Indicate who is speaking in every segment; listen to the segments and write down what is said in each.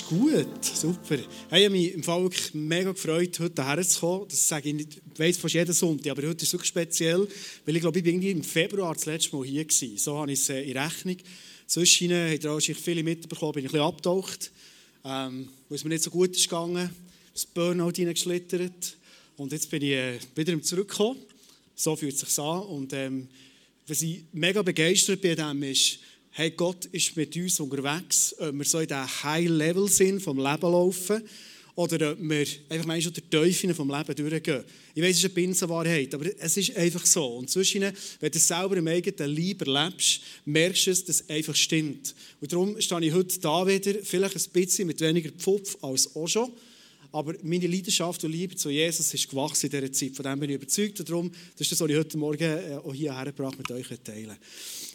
Speaker 1: ist gut, super. Hey, ich habe mich im Fall wirklich mega gefreut, heute hierher zu kommen. Das sage ich nicht, ich weiss fast jeden Sonntag, aber heute ist es wirklich speziell, weil ich glaube, ich bin irgendwie im Februar das letzte Mal hier gewesen. So habe ich es äh, in Rechnung. Zwischen habt ihr wahrscheinlich viele mitbekommen, bin ich ein bisschen abgetaucht, ähm, weil es mir nicht so gut ist gegangen, das Burnout hineingeschlittert und jetzt bin ich äh, wieder zurückgekommen. So fühlt es sich an und ähm, was ich mega begeistert bin, dem ist, hey, Gott ist mit uns unterwegs, ob wir so in diesem High-Level sind, vom Leben laufen, oder ob wir einfach manchmal durch die Teufel vom Leben durchgehen. Ich weiß, es ist eine Binsenwahrheit, aber es ist einfach so. Und zwischen, wenn du selber im eigenen Leib erlebst, merkst du dass es einfach stimmt. Und darum stehe ich heute da wieder, vielleicht ein bisschen mit weniger Pfupf als auch schon. Aber meine Leidenschaft und Liebe zu Jesus ist gewachsen in dieser Zeit. Von dem bin ich überzeugt. Und darum, das ist das, was ich heute Morgen äh, auch hier hergebracht mit euch teilen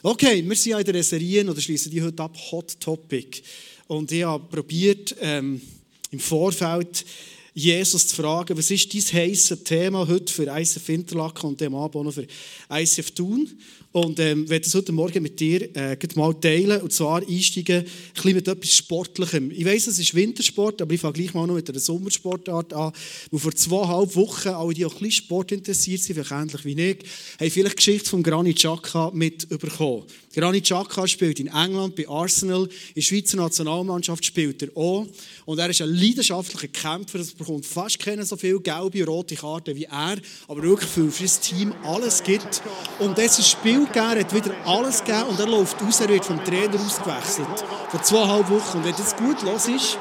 Speaker 1: Okay, wir sind ja in der Serie oder schließen die heute ab, Hot Topic. Und ich habe probiert, ähm, im Vorfeld Jesus zu fragen, was ist dein heißes Thema heute für ICF Interlaken und dem Abend noch für ICF Thun? Und ähm, werde das heute Morgen mit dir äh, mal teilen. Und zwar einsteigen ein mit etwas Sportlichem. Ich weiss, es ist Wintersport, aber ich fange gleich mal noch mit einer Sommersportart an. Wo vor zweieinhalb Wochen, alle, die auch ein bisschen Sport interessiert sind, vielleicht ähnlich wie ich, haben vielleicht die Geschichte von Granit Xhaka mitbekommen. Granit Xhaka spielt in England bei Arsenal. In der Schweizer Nationalmannschaft spielt er auch. Und er ist ein leidenschaftlicher Kämpfer. Es bekommt fast keine so viele gelbe und rote Karten wie er, aber wirklich für sein Team alles gibt. Und dieses Spiel gegeben, hat wieder alles gegeben und er läuft raus, er wird vom Trainer ausgewechselt. Vor zweieinhalb Wochen. Und wenn das gut los ist,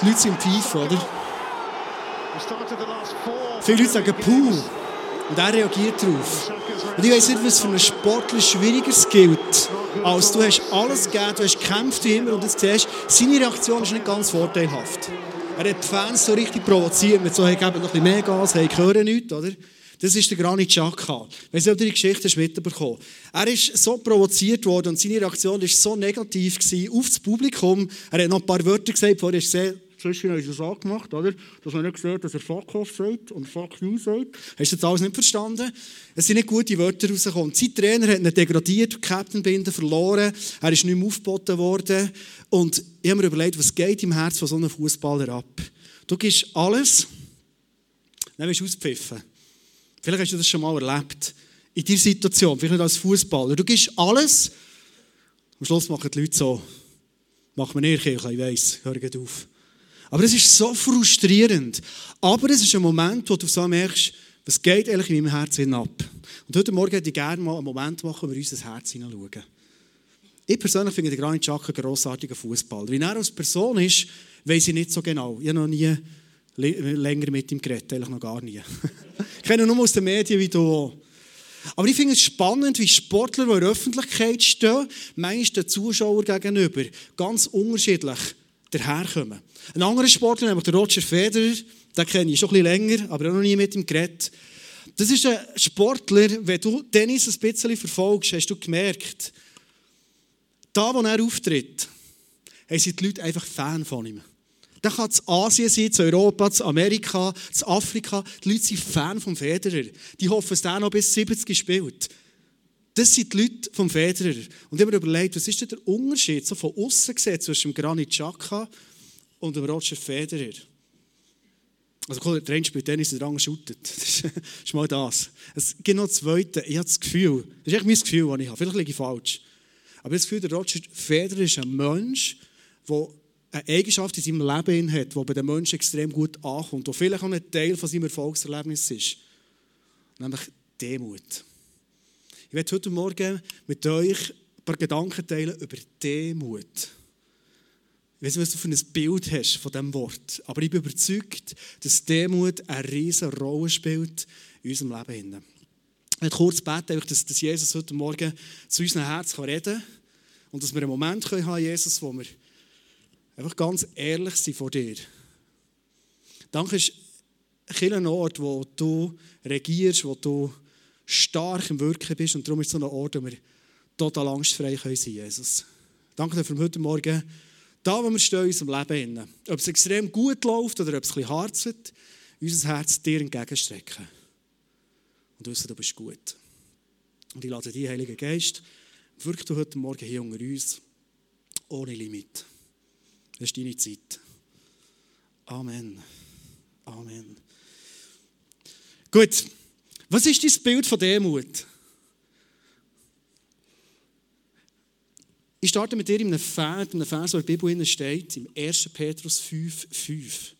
Speaker 1: die Leute sind pfeifen, oder? Viele Leute sagen «Puh» und er reagiert darauf. Und ich weiß nicht, was für einen Sportler Schwierigeres gilt, als du hast alles gegeben, du hast gekämpft wie immer und jetzt siehst, seine Reaktion ist nicht ganz vorteilhaft. Er hat die Fans so richtig provoziert mit so, hey, geben noch ein bisschen mehr Gas, hey, ich höre nichts, oder? Das ist der Granit Xhaka. Wenn du die Geschichte mitbekommen Er ist so provoziert worden und seine Reaktion war so negativ auf das Publikum. Er hat noch ein paar Wörter gesagt, vorher ist sehr Zwischen haben sie das angemacht, oder? Dass man nicht sieht, dass er Fuck off sagt und Fuck you sagt. Hast du das alles nicht verstanden? Es sind nicht gute Wörter rausgekommen. Sein Trainer hat ihn degradiert, die Captainbinde verloren. Er ist nicht mehr aufgeboten worden. Und ich habe mir überlegt, was geht im Herz von so einem Fußballer ab? Du gibst alles, dann wirst du auspfiffen. Vielleicht hast du das schon mal erlebt. In dieser Situation, vielleicht nicht als Fußballer. Du gibst alles. Am Schluss machen die Leute so. Mach mir nicht, ich weiss, hör auf. Aber es ist so frustrierend. Aber es ist ein Moment, wo du so merkst, was geht eigentlich in meinem Herzen ab. Und heute Morgen hätte ich gerne mal einen Moment machen, wo wir uns das Herz hineinschauen. Ich persönlich finde den Granit Xhaka einen grossartigen Fußballer. Wie er als Person ist, weiß ich nicht so genau. Ich habe noch nie länger mit ihm geredet, eigentlich noch gar nie. ich kenne nur aus den Medien wie du. Aber ich finde es spannend, wie Sportler, die in der Öffentlichkeit stehen, manchmal den Zuschauern gegenüber ganz unterschiedlich daherkommen. Ein anderer Sportler, nämlich Roger Federer, den kenne ich schon ein bisschen länger, aber auch noch nie mit ihm geredet. Das ist ein Sportler, wenn du Tennis ein bisschen verfolgst, hast du gemerkt, da, wo er auftritt, sind die Leute einfach Fan von ihm. Da kann es Asien sein, zu Europa, zu Amerika, zu Afrika. Die Leute sind Fan vom Federer. Die hoffen, dass der noch bis 70 spielt. Das sind die Leute vom Federer. Und ich habe mir überlegt, was ist denn der Unterschied so von außen gesehen zwischen Granit Xhaka und dem Roger Federer? Also cool, der eine spielt Tennis, der andere shootet. Das ist mal das. Es gibt noch einen zweiten. Ich habe das Gefühl, das ist echt mein Gefühl, das ich habe. Vielleicht liege ich falsch. Aber ich habe das Gefühl, der Roger Federer ist ein Mensch, der eine Eigenschaft in seinem Leben hat, die bei den Menschen extrem gut ankommt, die vielleicht auch ein Teil von seinem Erfolgserlebnis ist. Nämlich Demut. Ich werde heute Morgen mit euch ein paar Gedanken teilen über Demut. Ich weiß nicht, was du für ein Bild hast von diesem Wort, aber ich bin überzeugt, dass Demut eine riesige Rolle spielt in unserem Leben. Ich möchte kurz beten, dass Jesus heute Morgen zu unserem Herz reden kann und dass wir einen Moment haben, Jesus, wo wir Einfach ganz ehrlich sein vor dir. Danke ist ein Ort, wo du regierst, wo du stark im Wirken bist. Und darum ist es so ein Ort, wo wir total angstfrei sein können, Jesus. Danke dir für heute Morgen. Da, wo wir stehen in unserem Leben. Ob es extrem gut läuft oder ob es ein bisschen wird, unser Herz dir entgegenstrecken. Und wissen, du bist gut. Und ich lade dich, Heiliger Geist, wirk du heute Morgen hier unter uns, ohne Limit. Das ist deine Zeit. Amen. Amen. Gut. Was ist dein Bild von Demut? Ich starte mit dir in einem Vers, in einem Vers, der in der Bibel steht, im 1. Petrus 5, 5.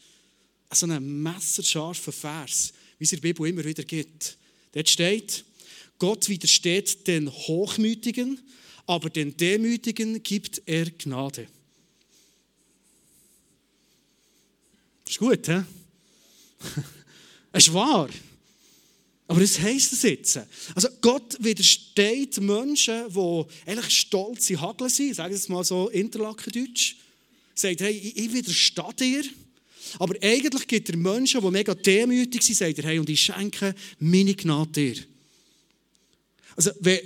Speaker 1: So ein messerscharfer Vers, wie es in der Bibel immer wieder gibt. Dort steht, Gott widersteht den Hochmütigen, aber den Demütigen gibt er Gnade. Gut, hä? Es ist wahr. Aber was heisst das jetzt? Also Gott widersteht Menschen, die eigentlich stolze Hagel sind, sagen wir es mal so Interlakendeutsch, sagt, hey, ich widerstehe dir. Aber eigentlich gibt er Menschen, die mega demütig sind, sagt er, hey, und ich schenke meine Gnade dir. Also, wenn,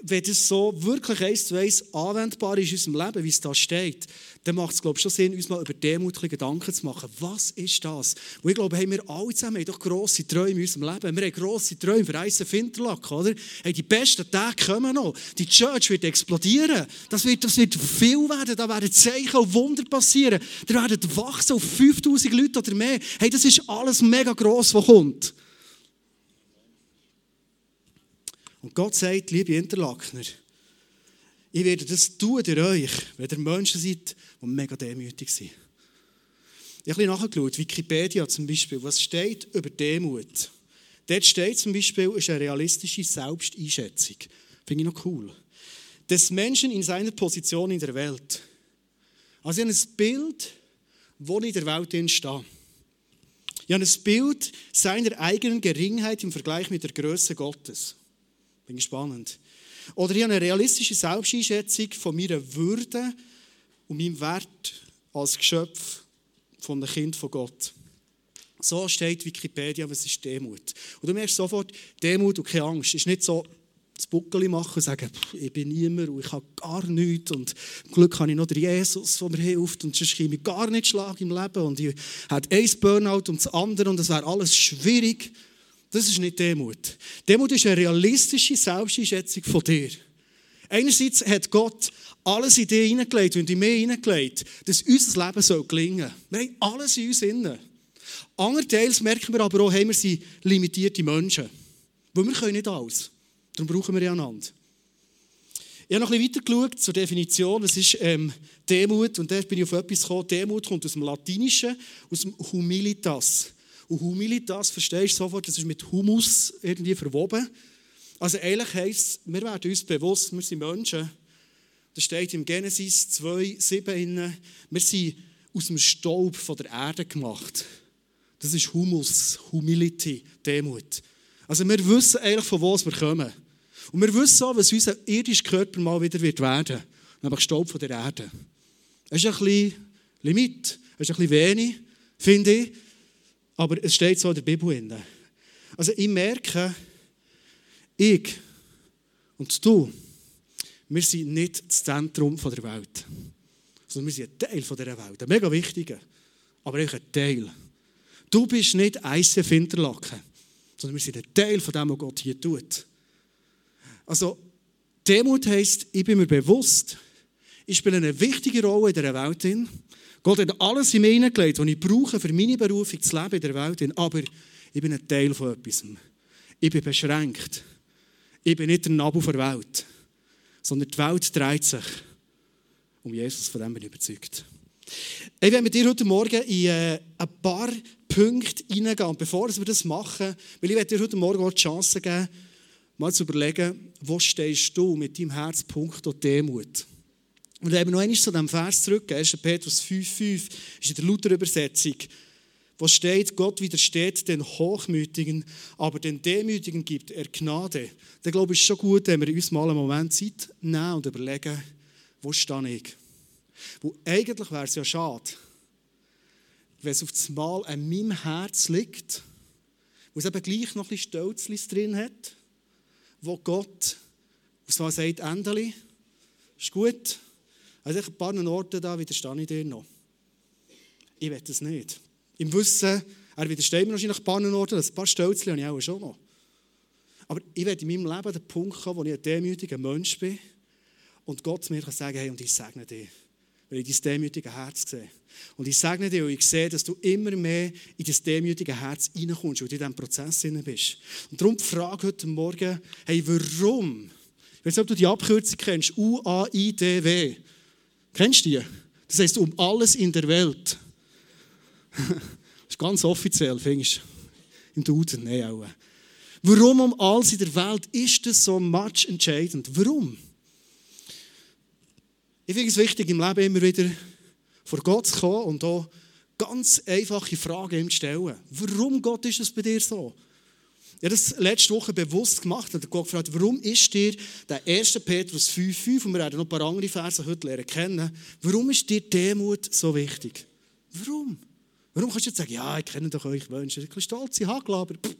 Speaker 1: wenn, das so wirklich eins zu eins anwendbar ist in unserem Leben, wie es da steht, dann macht es, glaube ich, schon Sinn, uns mal über demütige Gedanken zu machen. Was ist das? Und ich glaube, hey, wir alle zusammen haben doch grosse Träume in unserem Leben. Wir haben grosse Träume für Eisen Finterlack, oder? Hey, die besten Tage kommen noch. Die Church wird explodieren. Das wird, das wird viel werden. Da werden Zeichen und Wunder passieren. Da werden wachsen auf 5000 Leute oder mehr. Hey, das ist alles mega gross, was kommt. Und Gott sagt, liebe Interlakener, ich werde das tun durch euch, wenn ihr Menschen seid, die mega demütig sind. Ich habe nachgeschaut, Wikipedia zum Beispiel, was steht über Demut? Dort steht zum Beispiel, ist eine realistische Selbsteinschätzung. Finde ich noch cool. Des Menschen in seiner Position in der Welt. Also ich habe ein Bild, wo ich in der Welt stehe. Ich habe ein Bild seiner eigenen Geringheit im Vergleich mit der Größe Gottes. Bin spannend. Oder ich habe eine realistische Selbsteinschätzung von meiner Würde und meinem Wert als Geschöpf von einem Kind von Gott. So steht Wikipedia, was ist Demut. Und du merkst sofort, Demut und keine Angst. Es ist nicht so, das Buckeli machen und sagen, ich bin niemand und ich habe gar nichts und zum Glück habe ich noch den Jesus, der mir hilft und sonst kriege ich gar nicht Schlag im Leben und ich habe ein Burnout und das andere und das wäre alles schwierig. Das ist nicht Demut. Demut ist eine realistische Selbsteinschätzung von dir. Einerseits hat Gott alles in dir hineingelegt und in mir hineingelegt, dass unser Leben soll gelingen soll. Wir haben alles in uns drin. Andererseits merken wir aber auch, hey, wir sind limitierte Menschen. Weil wir können nicht alles. Darum brauchen wir ja einander. Ich habe noch ein bisschen weiter geschaut zur Definition. Was ist ähm, Demut? Und da bin ich auf etwas gekommen. Demut kommt aus dem Lateinischen, aus dem Humilitas. Und Humilitas, verstehst du sofort, das ist mit Humus irgendwie verwoben. Also eigentlich heisst es, wir werden uns bewusst, wir sind Menschen. Das steht im Genesis 2, 7 wir sind aus dem Staub von der Erde gemacht. Das ist Humus, Humility, Demut. Also wir wissen eigentlich, von wo wir kommen. Und wir wissen auch, was unser irdischer Körper mal wieder wird werden. Nämlich Staub von der Erde. Das ist ein bisschen Limit, das ist ein bisschen wenig, finde ich. Aber es steht so in der Bibel. Also ich merke, ich und du, wir sind nicht das Zentrum der Welt. Sondern wir sind ein Teil dieser Welt. Ein mega wichtiger, aber auch ein Teil. Du bist nicht ICF Interlaken, sondern wir sind ein Teil von dem, was Gott hier tut. Also, Demut heisst, ich bin mir bewusst, ich spiele eine wichtige Rolle in dieser Welt. Gott hat alles in mir hineingelegt, was ich brauche, für meine Berufung zu leben in der Welt. Aber ich bin ein Teil von etwas. Ich bin beschränkt. Ich bin nicht der Nabel der Welt. Sondern die Welt dreht sich um Jesus, von dem bin ich überzeugt. Ich werde mit dir heute Morgen in äh, ein paar Punkte hineingehen. Und bevor wir das machen, will ich dir heute Morgen auch die Chance geben, mal zu überlegen, wo stehst du mit deinem Herzpunkt und Demut. Und wir noch einmal zu diesem Vers zurück, 1. Petrus 5,5 ist in der Luther-Übersetzung, wo steht, Gott widersteht den Hochmütigen, aber den Demütigen gibt er Gnade. Dann glaube ich, ist schon gut, wenn wir uns mal einen Moment Zeit nehmen und überlegen, wo stehe ich? Wo eigentlich wäre es ja schade, wenn es auf das Mal an meinem Herz liegt, wo es eben gleich noch ein bisschen Stolzlis drin hat, wo Gott, was sagt, Endeli, ist gut, also ein paar Orten da widerstehe ich dir noch. Ich will das nicht. Im Wissen, er widersteht mir wahrscheinlich ein paar Orten, ein paar Stolzchen habe ich auch schon noch. Aber ich will in meinem Leben den Punkt kommen, wo ich ein demütiger Mensch bin und Gott mir kann sagen hey, und ich segne dich. Weil weil ich dein demütige Herz sehe. Und ich sage dir, und ich sehe, dass du immer mehr in das demütige Herz reinkommst und in diesem Prozess drin bist. Und darum die Frage heute Morgen, hey, warum? Ich weiß nicht, ob du die Abkürzung kennst, U-A-I-D-W. Kennst du die? Das heißt um alles in der Welt. das ist ganz offiziell, findest du? Im Duden, nein, auch. Warum um alles in der Welt ist das so much entscheidend? Warum? Ich finde es wichtig, im Leben immer wieder vor Gott zu kommen und auch ganz einfache Fragen ihm zu stellen. Warum, Gott, ist es bei dir so? Ich habe das letzte Woche bewusst gemacht und Gott gefragt, warum ist dir der 1. Petrus 5,5, und wir werden noch ein paar andere Verse heute lernen kennen, warum ist dir Demut so wichtig? Warum? Warum kannst du jetzt sagen, ja, ich kenne doch euch Wünsche, ein bisschen stolze Hagel, aber pff,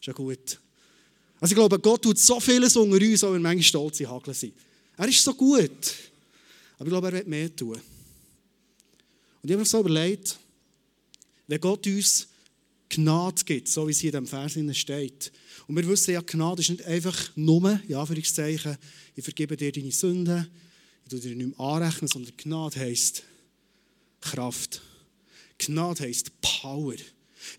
Speaker 1: ist ja gut. Also ich glaube, Gott tut so vieles unter uns, auch wenn manchmal stolze Hagel sind. Er ist so gut. Aber ich glaube, er wird mehr tun. Und ich habe mir so überlegt, wenn Gott uns Gnade gibt, so wie es hier in diesem Vers steht. Und wir wissen ja, Gnade ist nicht einfach nur, ja, Anführungszeichen, ich vergebe dir deine Sünden, ich tue dir nicht mehr anrechnen, sondern Gnade heisst Kraft. Gnade heisst Power.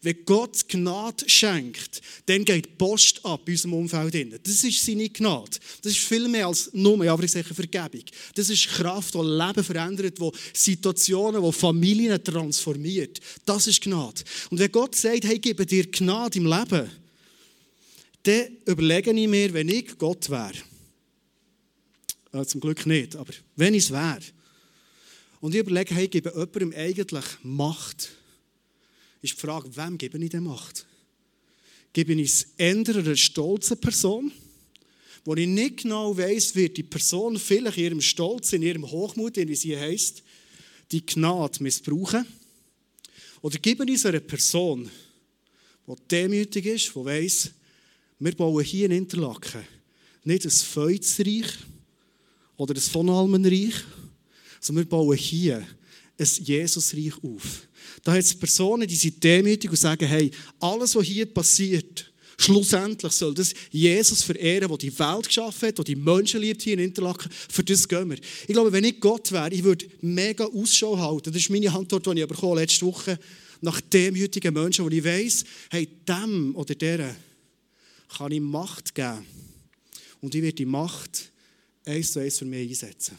Speaker 1: Wenn Gott Gnade schenkt, dann geht Post ab in unserem Umfeld. Das ist seine Gnade. Das ist viel mehr als nur, ja, aber ich sage Vergebung. Das ist Kraft, die Leben verändert, die Situationen, die Familien transformiert. Das ist Gnade. Und wenn Gott sagt, hey, gebe dir Gnade im Leben, dann überlege ich mir, wenn ich Gott wäre, zum Glück nicht, aber wenn ich es wäre, und ich überlege, hey, gebe jemandem eigentlich Macht, ist die Frage, wem gebe ich die Macht? Gebe ich es eher einer stolzen Person, wo ich nicht genau weiss, wird die Person vielleicht in ihrem Stolz, in ihrem Hochmut, wie sie heißt, die Gnade missbrauchen? Oder gebe ich es einer Person, die demütig ist, die weiss, wir bauen hier in Interlaken nicht ein Feuzreich oder ein von Almenreich, sondern wir bauen hier ein Jesusreich auf. Da hat es Personen, die sind demütig und sagen, hey, alles, was hier passiert, schlussendlich soll das Jesus verehren, der die Welt geschaffen hat, der die Menschen liebt hier in Interlaken. Für das gehen wir. Ich glaube, wenn ich Gott wäre, ich würde mega Ausschau halten. Das ist meine Antwort, die ich bekommen letzte Woche nach demütigen Menschen, wo ich weiss, hey, dem oder der kann ich Macht geben. Und ich werde die Macht eins zu eins für mich einsetzen.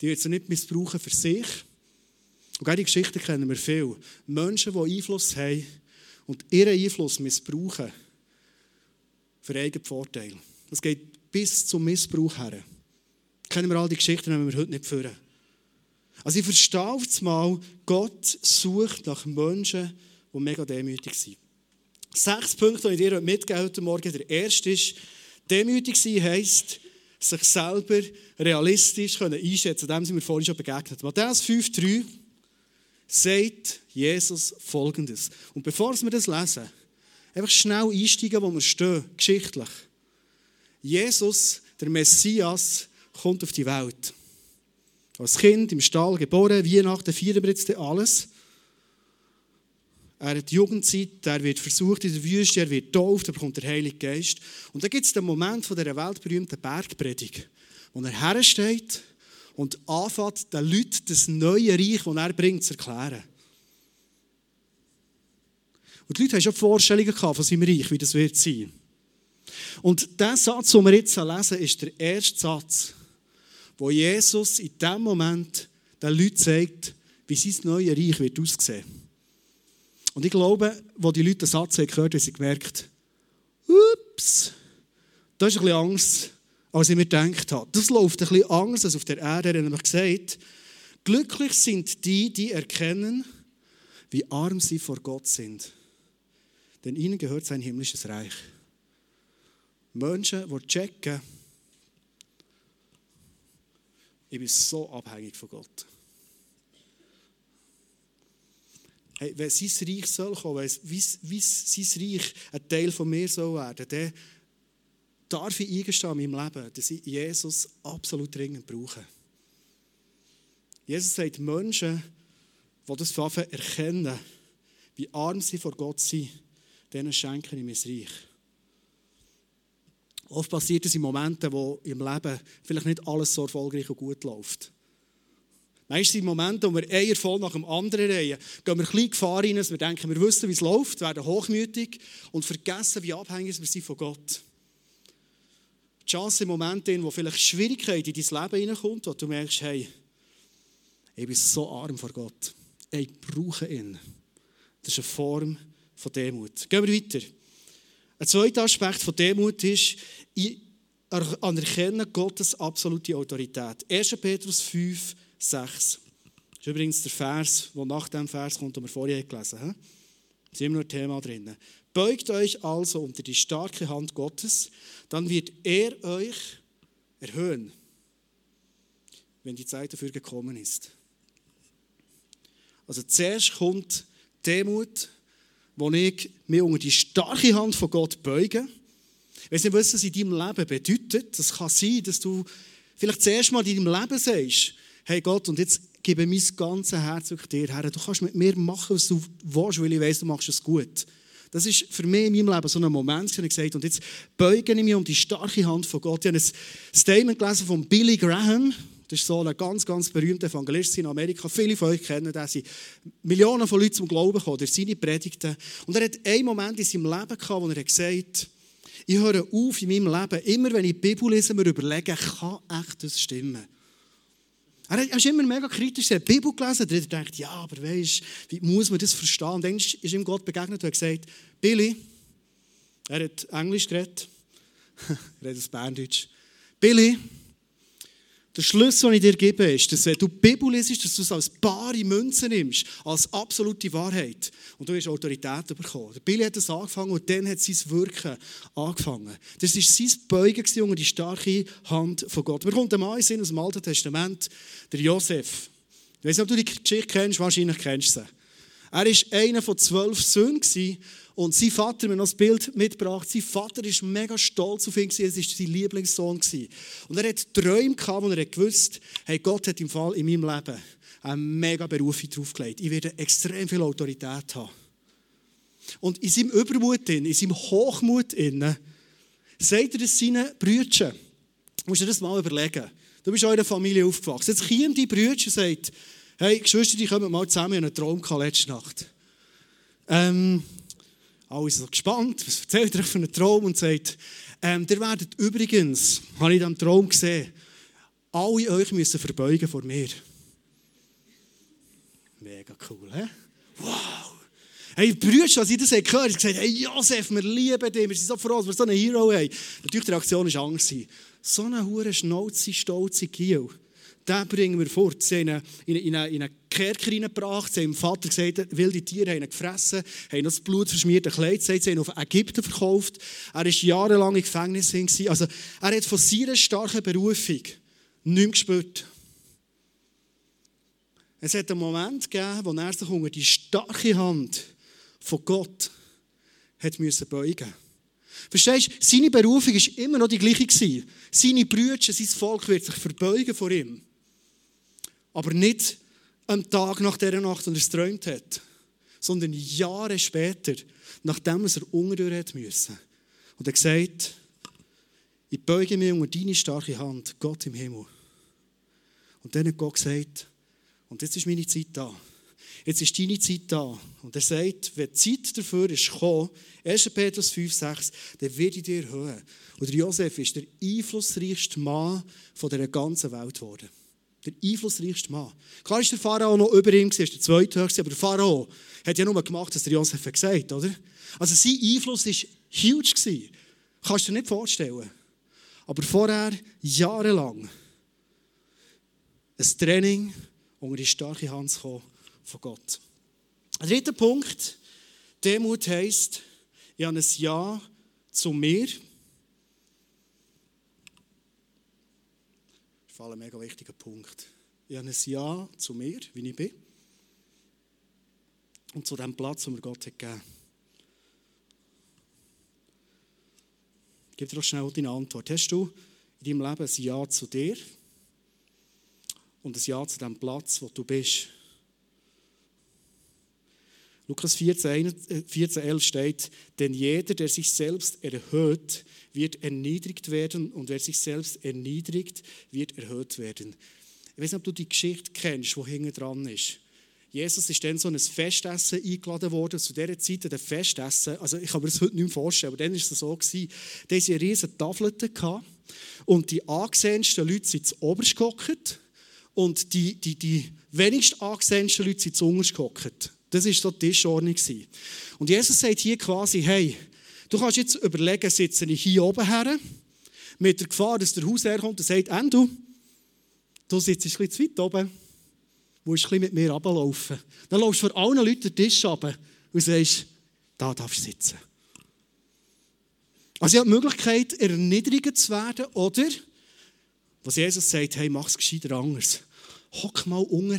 Speaker 1: Die wird sie nicht missbrauchen für sich, und diese Geschichten kennen wir viel. Menschen, die Einfluss haben und ihren Einfluss missbrauchen für eigenen Vorteil. Das geht bis zum Missbrauch her. Kennen wir all die Geschichten, wenn wir heute nicht führen. Also ich verstehe auf mal, Gott sucht nach Menschen, die mega demütig sind. Sechs Punkte, die ich dir mitgeben heute Morgen. Der erste ist, demütig sein heisst, sich selber realistisch einschätzen können. Dem sind wir vorhin schon begegnet. Matthäus 5,3 sagt Jesus Folgendes. Und bevor wir das lesen, einfach schnell einsteigen, wo wir stehen, geschichtlich. Jesus, der Messias, kommt auf die Welt. Als Kind im Stall geboren, Weihnachten feiern wir jetzt alles. Er hat die Jugendzeit, er wird versucht in der Wüste, er wird tauft, er bekommt der Heilige Geist. Und dann gibt es den Moment von dieser weltberühmten Bergpredigt, wo er hersteht und anfängt, den Leuten das neue Reich, das er bringt, zu erklären. Und die Leute haben schon Vorstellungen von seinem Reich, wie das wird sein. Und der Satz, den wir jetzt lesen, ist der erste Satz, wo Jesus in dem Moment den Leuten zeigt, wie sein neues Reich wird aussehen. Und ich glaube, als die Leute den Satz haben gehört, haben sie gemerkt, ups, da ist ein bisschen Angst, als ich mir gedacht habe. Das läuft ein bisschen anders als auf der Erde. Er hat nämlich gesagt, glücklich sind die, die erkennen, wie arm sie vor Gott sind. Denn ihnen gehört sein himmlisches Reich. Menschen, die checken, ich bin so abhängig von Gott. Hey, wenn sein Reich soll kommen, wenn wie, sein Reich ein Teil von mir soll werden, dann darf ich eingestehen in meinem Leben, dass ich Jesus absolut dringend brauche. Jesus sagt, Menschen, die das erkennen, wie arm sie vor Gott sind, denen schenke ich mein Reich. Oft passiert es in Momenten, wo im Leben vielleicht nicht alles so erfolgreich und gut läuft. Meistens in Momenten, wo wir einen Erfolg nach dem anderen reihen, gehen wir ein bisschen Gefahr rein, dass wir denken, wir wissen, wie es läuft, werden hochmütig und vergessen, wie abhängig wir sind von Gott. Chance im Moment, in wo vielleicht Schwierigkeit in dein Leben hineinkommt, wo du merkst, hey, ich bin so arm vor Gott. Ich brauche ihn. Das ist eine Form von Demut. Gehen wir weiter. Ein zweiter Aspekt von Demut ist, ich anerkenne Gottes absolute Autorität. 1. Petrus 5, 6. Das ist übrigens der Vers, der nach dem Vers kommt, den wir vorher gelesen haben. Da ist immer noch ein Thema drin. Beugt euch also unter die starke Hand Gottes, dann wird er euch erhöhen, wenn die Zeit dafür gekommen ist. Also zuerst kommt Demut, wo ich mich unter die starke Hand von Gott beuge. Ich weiß was das in deinem Leben bedeutet. Das kann sein, dass du vielleicht zuerst mal in deinem Leben sagst, hey Gott, und jetzt gebe mein ganzes Herz dir her. Du kannst mit mir machen, was du willst, weil ich weiss, du machst es gut. Das ist für mich in meinem Leben so ein Moment, wo ich gesagt und jetzt beuge ich mich um die starke Hand von Gott. Ich habe ein Statement gelesen von Billy Graham. Das ist so ein ganz, ganz berühmter Evangelist in Amerika. Viele von euch kennen den. sind Millionen von Leuten zum Glauben gekommen durch seine Predigten. Und er hat einen Moment in seinem Leben gehabt, wo er gesagt hat, ich höre auf in meinem Leben, immer wenn ich die Bibel lese, mir überlegen, kann echt das stimmen? Er ist immer mega kritisch, er hat die Bibel gelesen, der denkt, ja, aber weißt, wie muss man das verstehen? Und dann ist ihm Gott begegnet und hat gesagt, Billy, er hat Englisch geredet, er das Berndeutsch, Billy, der Schlüssel, den ich dir gebe, ist, dass du die Bibel liest, dass du es als bare Münze nimmst, als absolute Wahrheit. Und du hast Autorität bekommen. Der Billy hat das angefangen und dann hat sein Wirken angefangen. Das war sein Beugen unter die starke Hand von Gott. Wir kommen Mann in aus dem Alten Testament, der Josef. Ich weiß nicht, ob du die Geschichte kennst, wahrscheinlich kennst du sie. Er war einer von zwölf Söhnen und sein Vater, mir noch das Bild mitgebracht, sein Vater war mega stolz auf ihn, es war sein Lieblingssohn. Und er hatte Träume gehabt, wo er gewusst hey, Gott hat im Fall in meinem Leben eine mega Berufung draufgelegt. Ich werde extrem viel Autorität haben. Und in seinem Übermut, in seinem Hochmut, sagt er das seinen Brüdern. Du musst dir das mal überlegen. Du bist in einer Familie aufgewachsen. Jetzt kommen die Brüder und sagt, hey, Geschwister, die kommen mal zusammen in einen Traum letzte Nacht. Ähm, alle sind so gespannt, was erzählt er von einem Traum und sagt, ähm, ihr werdet übrigens, habe ich in diesem Traum gesehen, alle euch müssen verbeugen vor mir. Mega cool, hä? Wow! Hey, Brüder, als ich das gehört habe, gesagt, hey Josef, wir lieben dich, wir sind so froh, dass wir so einen Hero haben. Natürlich, die Reaktion war anders. So eine hure schnauze, stolze Kiel den bringen wir fort. Sie haben ihn in, einen, in einen Kerker hineingebracht. Sie haben dem Vater gesagt, wilde Tiere haben ihn gefressen, haben das Blut verschmierte Kleid gesagt, sie haben ihn auf Ägypten verkauft. Er war jahrelang im Gefängnis. Also, er hat von seiner starken Berufung nichts gespürt. Es hat einen Moment gegeben, wo er sich unter die starke Hand von Gott hat müssen beugen Verstehst du? Seine Berufung war immer noch die gleiche. Seine Brüder, sein Volk wird sich verbeugen vor ihm. Aber nicht am Tag nach dieser Nacht, als er es geträumt hat, sondern Jahre später, nachdem er unter hat müssen. Und er gesagt, ich beuge mich unter deine starke Hand, Gott im Himmel. Und dann hat Gott gesagt, und jetzt ist meine Zeit da. Jetzt ist deine Zeit da. Und er sagt, wenn die Zeit dafür ist gekommen, 1. Petrus 5, 6, dann werde ich dir erhöhen. Und Josef ist der einflussreichste Mann von der ganzen Welt geworden. Der einflussreichste Mann. Klar ist der Pharao noch über ihm, ist der zweithöchste, aber der Pharao hat ja nur gemacht, was der Josef gesagt hat, oder? Also sein Einfluss war huge. Kannst du dir nicht vorstellen. Aber vorher, jahrelang, ein Training unter die starke Hand von Gott. Der dritte Punkt, Demut heisst, ich habe ein Ja zu mir. Fall ein mega wichtiger Punkt. Ich habe ein Ja zu mir, wie ich bin. Und zu dem Platz, den mir Gott hat gegeben Gib dir doch schnell deine Antwort. Hast du in deinem Leben ein Ja zu dir und ein Ja zu dem Platz, wo du bist? Lukas 14, 14, 11 steht, denn jeder, der sich selbst erhöht, wird erniedrigt werden und wer sich selbst erniedrigt, wird erhöht werden. Ich weiß nicht, ob du die Geschichte kennst, die hinten dran ist. Jesus ist dann so ein Festessen eingeladen worden. Zu dieser Zeit ein Festessen, also ich kann mir das heute nicht mehr vorstellen, aber dann war es so, gewesen, da hatten sie riesige Tafel und die angesehensten Leute sind zu oberst und die, die, die wenigst angesehensten Leute sind zu unterst. Das war so die Tischordnung. Und Jesus sagt hier quasi, hey, du kannst jetzt überlegen, sitze ich hier oben her, mit der Gefahr, dass der Hausherr kommt und sagt, Endo, du sitzt ein bisschen zu weit oben, musst ein bisschen mit mir runterlaufen. Dann laufst du vor allen Leuten den Tisch runter und sagst, da darfst du sitzen. Also ich habe die Möglichkeit, erniedrigt zu werden oder, was Jesus sagt, hey, mach es gescheiter anders. Hock mal unten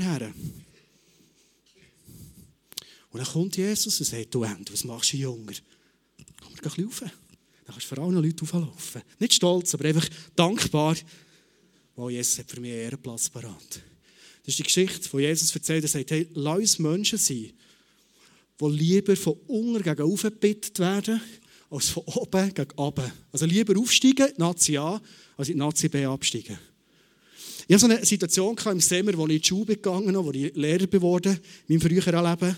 Speaker 1: Und dann kommt Jesus und sagt, du Ende, was machst du, Junger? Komm, ein bisschen rauf. Dann kannst du vor allen Leuten auflaufen. Nicht stolz, aber einfach dankbar, weil Jesus hat für mich einen Ehrenplatz parat. Das ist die Geschichte, die Jesus erzählt. Er sagt, hey, lass uns Menschen sein, die lieber von unten gegen oben gebeten werden, als von oben gegen unten. Also lieber aufsteigen, Nazi A, als in Nazi B absteigen. Ich hatte so eine Situation im Sommer, wo ich in die Schule gegangen bin, wo ich Lehrer geworden bin, in meinem früheren Leben,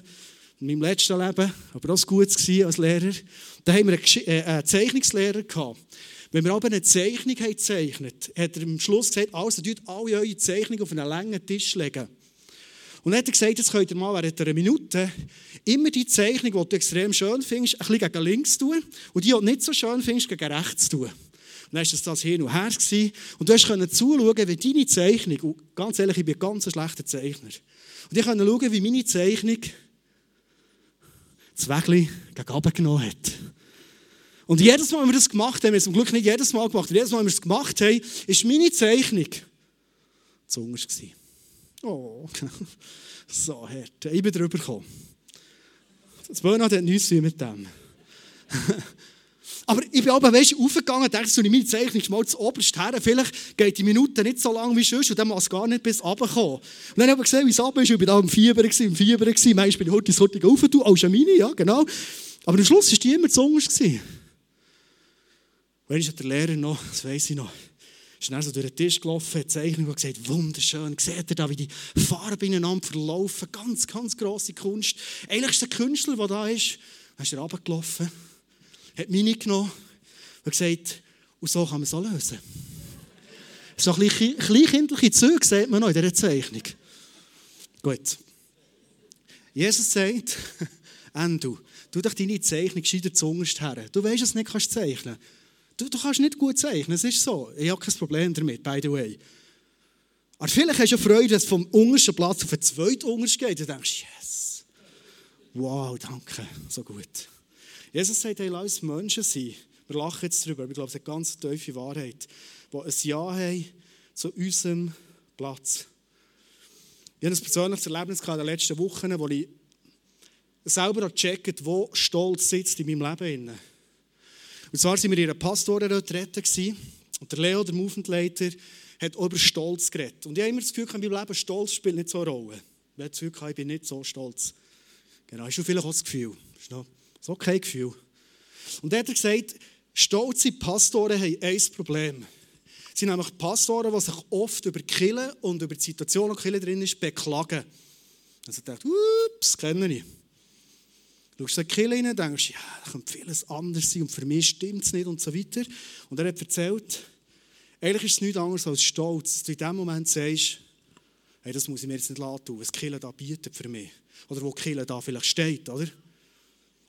Speaker 1: in meinem letzten Leben, aber auch gut als Lehrer. Da haben wir einen äh, Zeichnungslehrer gehabt. Wenn wir aber eine Zeichnung haben gezeichnet hat er am Schluss gesagt, also tut alle eure Zeichnungen auf einen langen Tisch legen. Und dann hat er gesagt, jetzt könnt ihr mal während einer Minute immer die Zeichnung, die du extrem schön findest, ein bisschen gegen links tun und die, die du nicht so schön findest, gegen rechts tun. Und dann war das hin und her. Gewesen. Und du konntest zuschauen, wie deine Zeichnung, und ganz ehrlich, ich bin ein ganz schlechter Zeichner, und ich konnte schauen, wie meine Zeichnung das Wägli gegen oben genommen hat. Und jedes Mal, wenn wir das gemacht haben, wir haben es zum Glück nicht jedes Mal gemacht, jedes Mal, wenn wir es gemacht haben, ist meine Zeichnung zu. Oh, so hart. Ich bin drüber gekommen. Das Burnout hat nichts zu tun mit dem. Aber ich bin aber, weißt du, aufgegangen und dachte, so meine Zeichnung mal zu oberst her. Vielleicht geht die Minute nicht so lang wie sonst und dann muss es gar nicht bis runterkommen. Und dann habe ich gesehen, wie es runter ist. Ich war da im Fieber, im Fieber. Manchmal bin ich heute ins Hurtig rauf, du, auch meine, ja, genau. Aber am Schluss war die immer zu unterst. Weißt du, der Lehrer noch, das weiss ich noch, dann so durch den Tisch gelaufen, hat Zeichnung und gesagt, wunderschön, seht ihr da, wie die Farben ineinander verlaufen, ganz, ganz grosse Kunst. Eigentlich ist der Künstler, der da ist, dann ist er runtergelaufen, hat meine genommen und gesagt, und so kann man es auch lösen. So ein bisschen kleinkindliche Züge sieht man noch in dieser Zeichnung. Gut. Jesus sagt, Endo, tu doch deine Zeichnung gescheiter zu her. Du weißt, dass du nicht zeichnen kannst. Du, du kannst nicht gut zeichnen, es ist so. Ich habe kein Problem damit, by the way. Aber vielleicht hast du Freude, dass es vom untersten Platz auf den zweiten untersten geht. Du denkst, yes. Wow, danke, so gut. Jesus sagt, hey, lass uns Menschen sein. Wir lachen jetzt darüber, aber ich glaube, es ist eine ganz tiefe Wahrheit, die ein Ja haben zu unserem Platz. Ich hatte ein persönliches Erlebnis in den letzten Wochen, wo ich selber gecheckt wo Stolz sitzt in meinem Leben. Und zwar waren wir in einer Pastorenretrette und der Leo, der Movementleiter, hat über Stolz geredet. Und ich habe immer das Gefühl, in meinem Leben Stolz spielt nicht so eine Rolle. Ich habe das Gefühl, ich bin nicht so stolz. Genau, hast du vielleicht auch das Gefühl. Ist ein okay Gefühl. Und er hat gesagt, stolze Pastoren haben ein Problem. Sie sind nämlich Pastoren, die sich oft über Kille und über die Situation, die Kille drin ist, beklagen. Also ich dachte, ups, kenne ich. Du schaust in die Kirche rein, denkst, ja, da könnte vieles anders sein und für mich stimmt es nicht und so weiter. Und er hat erzählt, eigentlich ist es nichts anderes als Stolz, dass du in dem Moment sagst, hey, das muss ich mir jetzt nicht lassen, was die Kirche da bietet für mich. Oder wo die Kirche da vielleicht steht, oder?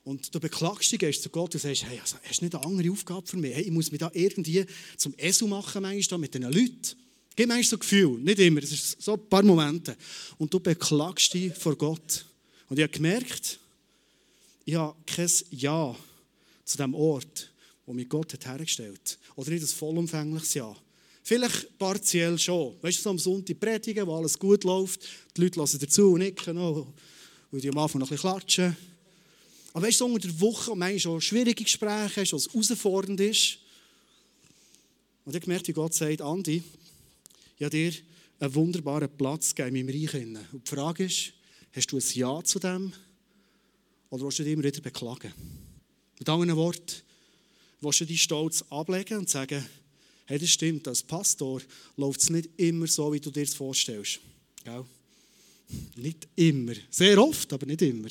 Speaker 1: Und du beklagst dich, gehst zu Gott und sagst, hey, also, hast du nicht eine andere Aufgabe für mich? Hey, ich muss mich da irgendwie zum Esu machen, manchmal mit diesen Leuten. Gib manchmal so ein Gefühl, nicht immer, es ist so ein paar Momente. Und du beklagst dich vor Gott. Und ich habe gemerkt, ich habe kein Ja zu dem Ort, wo mich Gott hat hergestellt hat. Oder nicht ein vollumfängliches Ja. Vielleicht partiell schon. Weißt du, so am Sonntag predigen, wo alles gut läuft, die Leute hören dazu und nicken noch, und die am Anfang noch ein bisschen klatschen. Aber weißt du, unter der Woche, wo manchmal schon schwierige Gespräche hast, was herausfordernd ist. Und ich gemerkt, wie Gott sagt, Andi, ich habe dir einen wunderbaren Platz gegeben in meinem Reich. Und die Frage ist, hast du ein Ja zu dem? Oder willst du dich immer wieder beklagen? Mit anderen Worten, willst du deinen Stolz ablegen und sagen, Hey, das stimmt, als Pastor läuft es nicht immer so, wie du dir das vorstellst. Gell? Nicht immer. Sehr oft, aber nicht immer.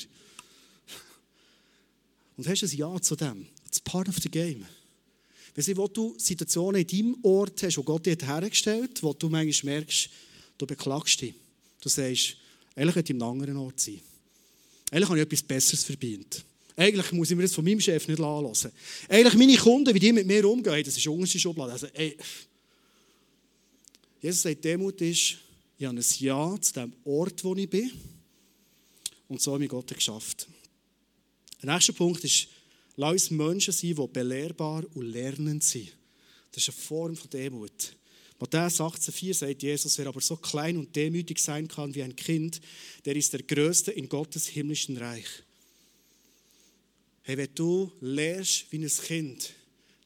Speaker 1: Und hast ein Ja zu dem. It's part of the game. Weißt wo du Situationen in deinem Ort hast, wo Gott dir hergestellt wo du manchmal merkst, du beklagst dich. Du sagst, eigentlich hätte ich an einem anderen Ort sein. Eigentlich habe ich etwas Besseres verdient. Eigentlich muss ich mir das von meinem Chef nicht anlassen. Eigentlich meine Kunden, wie die mit mir umgehen, das ist unterste Schublade. Also, ey. Jesus sagt, Demut ist, ich habe ein Ja zu dem Ort, wo ich bin. Und so habe ich Gott geschafft. Der nächste Punkt ist, lass uns Menschen sein, die belehrbar und lernend sind. Das ist eine Form von Demut. Matthäus 18,4 sagt Jesus, wer aber so klein und demütig sein kann wie ein Kind, der ist der Größte in Gottes himmlischen Reich. Hey, wenn du lernst wie ein Kind,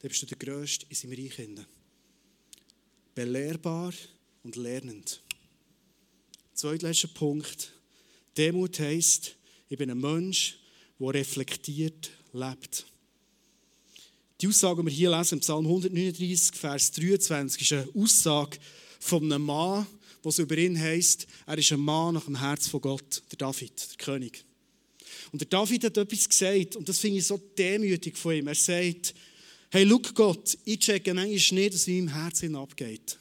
Speaker 1: dann bist du der Größte in seinem Reich. Belehrbar und lernend. Zweitletzter Punkt. Demut heisst, ich bin ein Mensch, der reflektiert lebt. Die Aussage, die wir hier lesen, im Psalm 139, Vers 23, ist eine Aussage von einem Mann, was über ihn heisst, er ist ein Mann nach dem Herz von Gott, der David, der König. Und der David hat etwas gesagt, und das finde ich so demütig von ihm. Er sagt, hey, look Gott, ich checke manchmal nicht, was in meinem Herzen abgeht.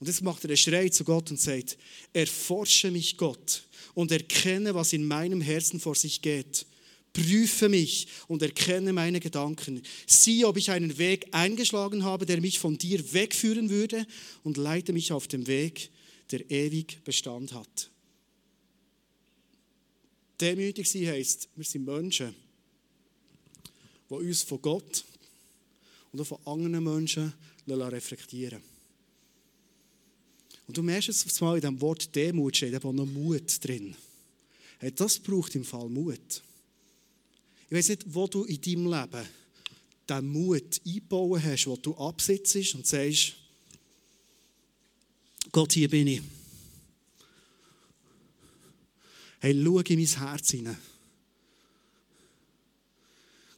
Speaker 1: Und jetzt macht er einen Schrei zu Gott und sagt, erforsche mich Gott und erkenne, was in meinem Herzen vor sich geht. Prüfe mich und erkenne meine Gedanken. Sieh, ob ich einen Weg eingeschlagen habe, der mich von dir wegführen würde und leite mich auf dem Weg, der ewig Bestand hat. Demütig sein heisst, wir sind Menschen, die uns von Gott und auch von anderen Menschen reflektieren lassen. Und du merkst jetzt mal in diesem Wort Demut steht eben noch Mut drin. Hey, das braucht im Fall Mut. Ich weiß nicht, wo du in deinem Leben den Mut einbauen hast, wo du absitzt und sagst, Gott, hier bin ich. Hey, schau in mein Herz hinein.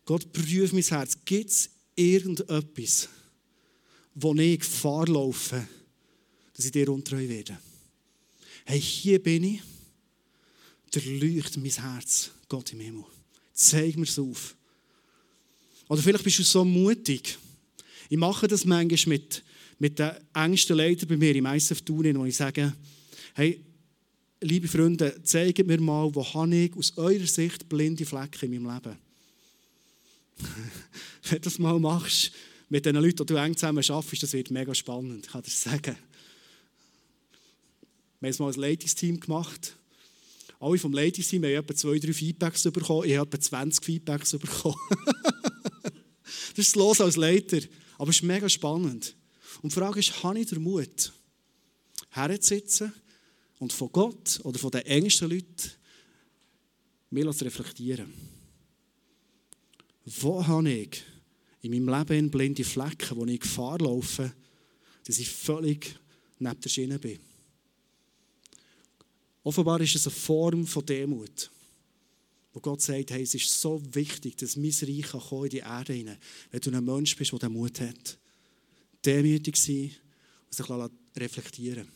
Speaker 1: Gott, prüf mein Herz. Gibt es irgendetwas, wo ich Gefahr laufe, dass ich dir untreu werde. Hey, hier bin ich. Durchleuchte mein Herz, Gott im Himmel. Zeig mir es auf. Oder vielleicht bist du so mutig. Ich mache das manchmal mit, mit den engsten Leitern bei mir im ISF Turin, wo ich sage, hey, liebe Freunde, zeigt mir mal, wo habe ich aus eurer Sicht blinde Flecken in meinem Leben. Wenn du das mal machst, mit den Leuten, die du eng zusammen arbeitest, das wird mega spannend, ich kann dir sagen. Wir haben es mal als Leitungsteam gemacht. Alle vom Leitungsteam haben etwa zwei, drei Feedbacks bekommen. Ich habe etwa 20 Feedbacks bekommen. das ist los als Leiter. Aber es ist mega spannend. Und die Frage ist, habe ich den Mut, herzusitzen und von Gott oder von den engsten Leuten mir zu reflektieren? Wo habe ich in meinem Leben blinde Flecken, wo ich Gefahr laufe, dass ich völlig neben der Schiene bin? Offenbar ist es eine Form von Demut, wo Gott sagt, hey, es ist so wichtig, dass mein Reich in die Erde hinein wenn du ein Mensch bist, der den Mut hat. Demütig sein und sich reflektieren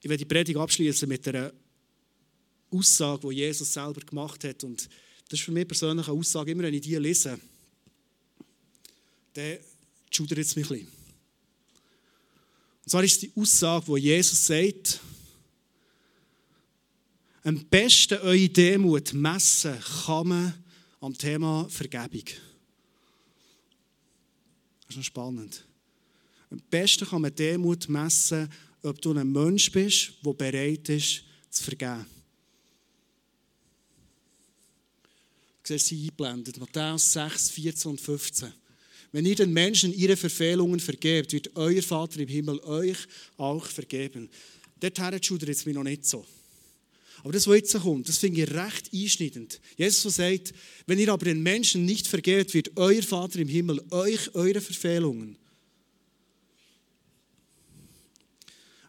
Speaker 1: Ich werde die Predigt abschließen mit einer Aussage, die Jesus selber gemacht hat. Und das ist für mich persönlich eine Aussage, immer wenn ich die lese, dann schudert es mich ein bisschen. Und zwar ist die Aussage, wo Jesus sagt, am besten eure Demut messen kann man am Thema Vergebung. Das ist noch spannend. Am besten kann man Demut messen, ob du ein Mensch bist, der bereit ist, zu vergeben. Du siehst sie eingeblendet. Matthäus 6, 14 und 15. Wenn ihr den Menschen ihre Verfehlungen vergebt, wird euer Vater im Himmel euch auch vergeben. Dorthin schudert es mir noch nicht so. Aber das, was jetzt kommt, das finde ich recht einschneidend. Jesus sagt, wenn ihr aber den Menschen nicht vergebt, wird euer Vater im Himmel euch eure Verfehlungen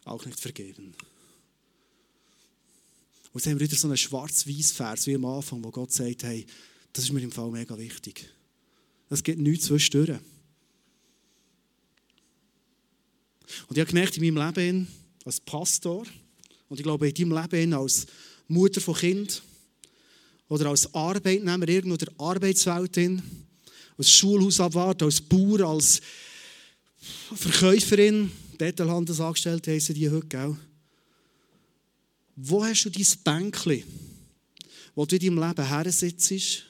Speaker 1: auch nicht vergeben. Und jetzt haben wir wieder so einen schwarz weiß vers wie am Anfang, wo Gott sagt, hey, Das ist mir im Fall mega wichtig. Es gibt nichts zwischendurch. Und ich habe gemerkt, in meinem Leben als Pastor und ich glaube, in deinem Leben als Mutter von Kind oder als Arbeitnehmer irgendwo der Arbeitswelt, als Schulhausabwart, als Bauer, als Verkäuferin, Bettelhandelsangestellte heissen die heute, gell? Wo hast du dein Bänkchen, wo du in deinem Leben her sitzt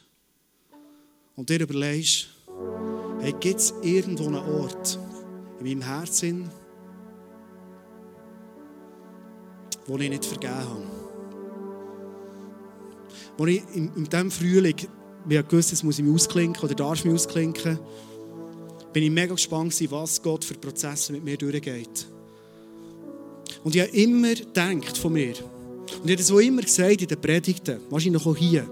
Speaker 1: und dir überlegst, hey, gibt es irgendwo einen Ort in meinem Herzen, wo ich nicht vergeben habe? Wo ich in, in diesem Frühling, ich gewusst, jetzt muss ich mich ausklinken oder darf ich mich ausklinken, bin ich mega gespannt was Gott für Prozesse mit mir durchgeht. Und ich habe immer gedacht von mir, und ich habe das auch immer gesagt in den Predigten, wahrscheinlich auch hier,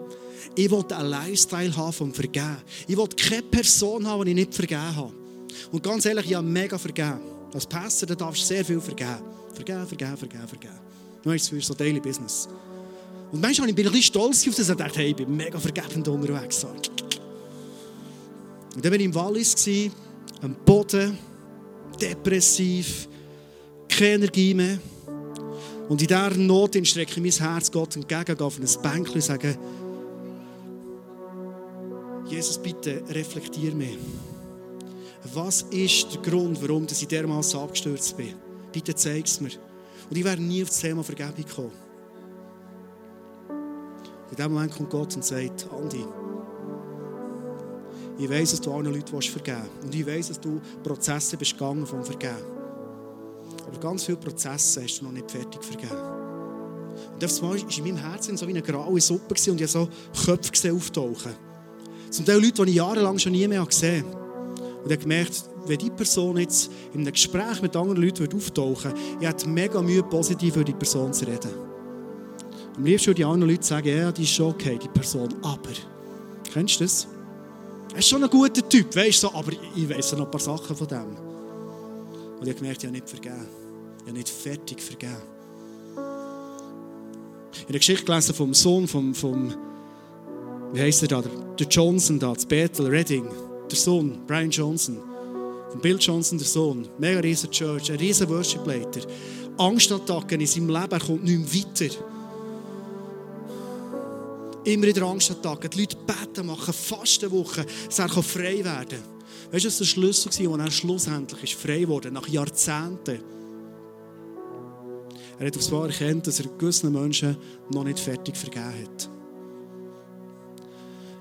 Speaker 1: ich wollte einen Lifestyle haben vom Vergeben. Ich wollte keine Person haben, die ich nicht vergeben habe. Und ganz ehrlich, ich habe mega vergeben. Als Pastor darfst du sehr viel vergeben. Vergeben, vergeben, vergeben, vergeben. Du weißt, für so Daily Business. Und manchmal bin ich ein bisschen stolz auf das und dachte, hey, ich bin mega vergebend unterwegs. Und dann war ich im Wallis, am Boden, depressiv, keine Energie mehr. Und in dieser Not strecke ich mein Herz Gott entgegen, gehe auf ein Bänkchen und sage, Jesus, bitte reflektier mich. Was ist der Grund, warum ich dermaßen abgestürzt bin? Bitte zeig es mir. Und ich werde nie auf das Thema Vergebung kommen. In dem Moment kommt Gott und sagt, Andi, ich weiß, dass du allen Leuten vergeben willst. Und ich weiß, dass du Prozesse bist gegangen vom Vergeben. Aber ganz viele Prozesse hast du noch nicht fertig vergeben. Und auf einmal war in meinem Herzen so wie eine graue Suppe und ich so Köpfe auftauchen. Zum Teil Leute, die ich jahrelang schon nie mehr gesehen habe. Und ich gemerkt, wenn diese Person jetzt in einem Gespräch mit anderen Leuten auftauchen würde, ich hätte mega Mühe, positiv über die Person zu reden. Am liebsten würde ich anderen Leuten sagen, ja, die ist schon okay, die Person, aber. Kennst du das? Er ist schon ein guter Typ, weißt du, aber ich weiß noch ein paar Sachen von dem. Und ich habe gemerkt, ich habe nicht vergeben. Ich habe nicht fertig vergeben. Ich habe eine Geschichte gelesen vom Sohn vom, vom wie heißt er da, der Johnson da, das Bethel, Redding, der Sohn, Brian Johnson. Von Bill Johnson, der Sohn. Mega riesen Church, ein riesen Worship-Leiter. Angstattacken in seinem Leben, er kommt nicht mehr weiter. Immer wieder Angstattacken. Die Leute beten, machen fast eine Woche, dass er frei werden kann. Weißt du, was der Schlüssel als er schlussendlich ist frei wurde, nach Jahrzehnten? Er hat aufs Wahre erkannt, dass er gewissen Menschen noch nicht fertig vergeben hat.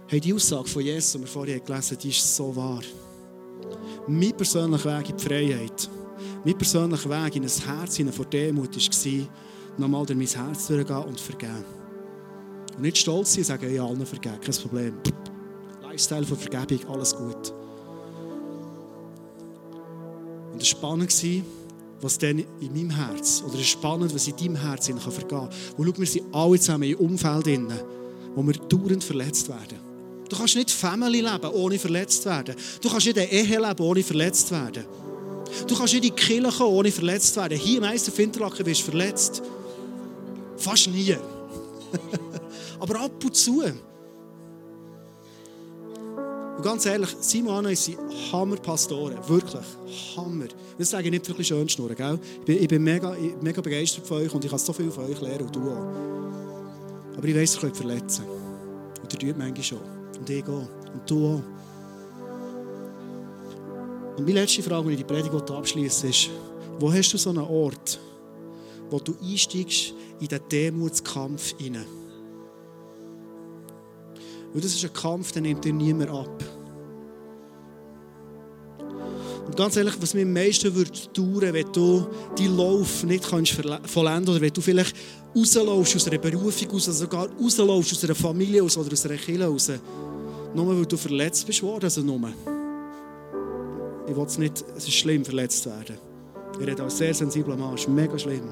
Speaker 1: Hey, die Aussage von Jesus, die wir vorhin gelesen haben, die ist so wahr. Mein persönlicher Weg in die Freiheit, mein persönlicher Weg in ein Herz in vor Demut war, nochmal durch mein Herz durchgehen und vergeben. Und nicht stolz sein und sagen, ja, allen vergeben, kein Problem. Lifestyle von Vergebung, alles gut. Und es war spannend, was dann in meinem Herz, oder es ist spannend, was in deinem Herz vergehen kann. Und schau, wir sind alle zusammen im Umfeld, wo wir dauernd verletzt werden. Du kannst nicht Family leben, ohne verletzt zu werden. Du kannst nicht Ehe leben, ohne verletzt zu werden. Du kannst nicht in die Kirche kommen, ohne verletzt zu werden. Hier im Meister Finterlaken wirst du verletzt. Fast nie. Aber ab und zu. Und ganz ehrlich, Simon und sind Hammer-Pastoren. Wirklich. Hammer. Das sage ich nicht wirklich schön schnurren, gell? Ich bin, ich bin mega, mega begeistert von euch und ich kann so viel von euch lernen und du auch. Aber ich weiss, ihr könnt verletzen. Und ihr tut manchmal schon. Auch. Und du auch. Und meine letzte Frage, die ich die Predigt abschließe, ist, wo hast du so einen Ort, wo du einsteigst in den Demutskampf hinein? Weil das ist ein Kampf, den nimmt dir niemand ab. Und ganz ehrlich, was mir am meisten würde dauern, wenn du deinen Lauf nicht kannst vollenden oder wenn du vielleicht rausläufst aus einer Berufung raus, sogar rausläufst aus einer Familie oder aus einer Kirche raus, nur weil du verletzt bist worden, also nur. Ich will es nicht, es ist schlimm, verletzt zu werden. Ich rede als sehr sensibler Mann, es ist mega schlimm.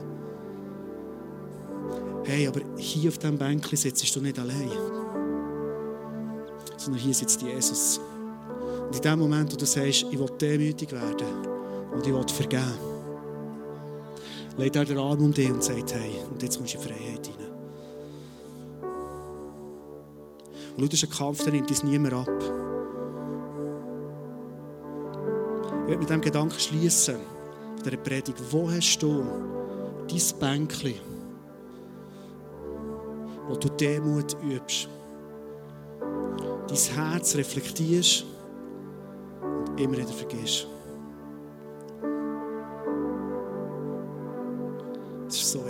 Speaker 1: Hey, aber hier auf diesem Bänkchen sitzt du nicht allein. Sondern hier sitzt Jesus. Und in dem Moment, wo du sagst, ich will demütig werden und ich will vergeben, legt er den Arm um dich und sagt, hey, und jetzt kommst du in Freiheit hinein. Und schau, das ist ein Kampf, der nimmt uns niemand ab. Ich werde mit diesem Gedanken schließen, dieser Predigt. Wo hast du dein Bänkchen, wo du Demut übst, dein Herz reflektierst und immer wieder vergisst? Das ist so.